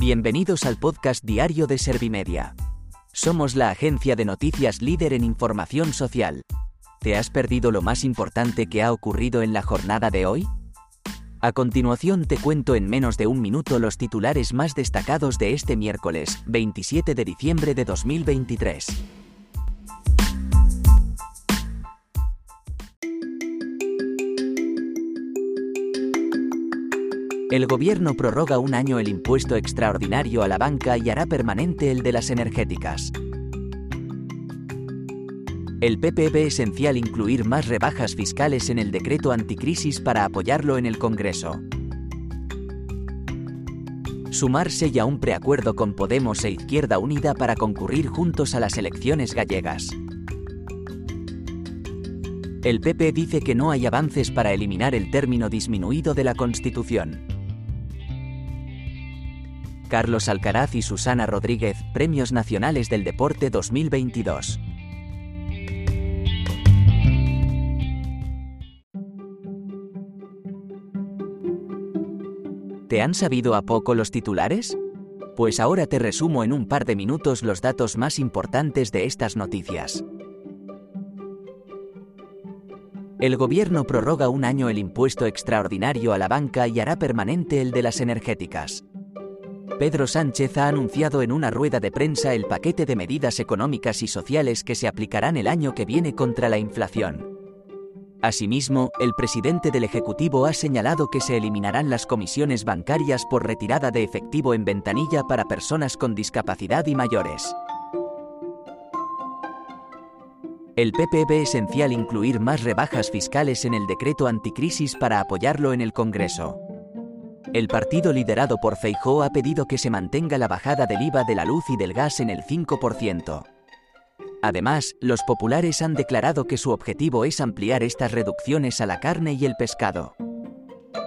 Bienvenidos al podcast diario de Servimedia. Somos la agencia de noticias líder en información social. ¿Te has perdido lo más importante que ha ocurrido en la jornada de hoy? A continuación te cuento en menos de un minuto los titulares más destacados de este miércoles, 27 de diciembre de 2023. El gobierno prorroga un año el impuesto extraordinario a la banca y hará permanente el de las energéticas. El PP ve esencial incluir más rebajas fiscales en el decreto anticrisis para apoyarlo en el Congreso. Sumarse ya un preacuerdo con Podemos e Izquierda Unida para concurrir juntos a las elecciones gallegas. El PP dice que no hay avances para eliminar el término disminuido de la Constitución. Carlos Alcaraz y Susana Rodríguez, Premios Nacionales del Deporte 2022. ¿Te han sabido a poco los titulares? Pues ahora te resumo en un par de minutos los datos más importantes de estas noticias. El gobierno prorroga un año el impuesto extraordinario a la banca y hará permanente el de las energéticas. Pedro Sánchez ha anunciado en una rueda de prensa el paquete de medidas económicas y sociales que se aplicarán el año que viene contra la inflación. Asimismo, el presidente del Ejecutivo ha señalado que se eliminarán las comisiones bancarias por retirada de efectivo en ventanilla para personas con discapacidad y mayores. El PP ve esencial incluir más rebajas fiscales en el decreto anticrisis para apoyarlo en el Congreso. El partido liderado por Feijóo ha pedido que se mantenga la bajada del IVA de la luz y del gas en el 5%. Además, los populares han declarado que su objetivo es ampliar estas reducciones a la carne y el pescado.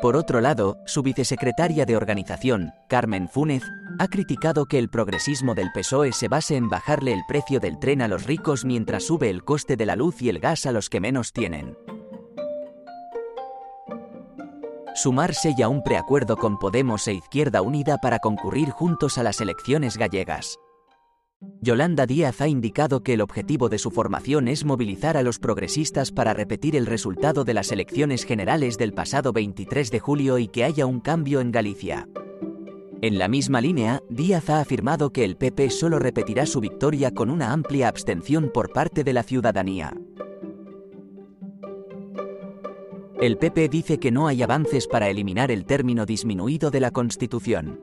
Por otro lado, su vicesecretaria de organización, Carmen Fúnez, ha criticado que el progresismo del PSOE se base en bajarle el precio del tren a los ricos mientras sube el coste de la luz y el gas a los que menos tienen. Sumarse ya un preacuerdo con Podemos e Izquierda Unida para concurrir juntos a las elecciones gallegas. Yolanda Díaz ha indicado que el objetivo de su formación es movilizar a los progresistas para repetir el resultado de las elecciones generales del pasado 23 de julio y que haya un cambio en Galicia. En la misma línea, Díaz ha afirmado que el PP solo repetirá su victoria con una amplia abstención por parte de la ciudadanía. El PP dice que no hay avances para eliminar el término disminuido de la Constitución.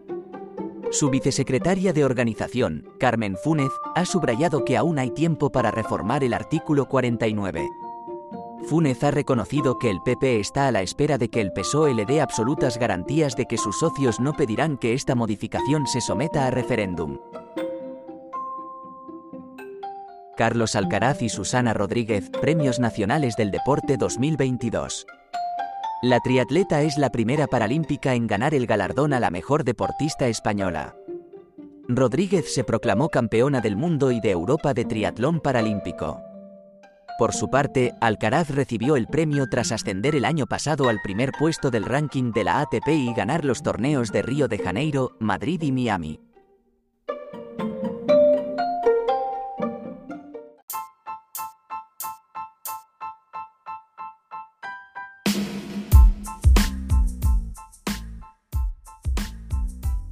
Su vicesecretaria de organización, Carmen Fúnez, ha subrayado que aún hay tiempo para reformar el artículo 49. Fúnez ha reconocido que el PP está a la espera de que el PSOE le dé absolutas garantías de que sus socios no pedirán que esta modificación se someta a referéndum. Carlos Alcaraz y Susana Rodríguez, Premios Nacionales del Deporte 2022. La triatleta es la primera paralímpica en ganar el galardón a la mejor deportista española. Rodríguez se proclamó campeona del mundo y de Europa de triatlón paralímpico. Por su parte, Alcaraz recibió el premio tras ascender el año pasado al primer puesto del ranking de la ATP y ganar los torneos de Río de Janeiro, Madrid y Miami.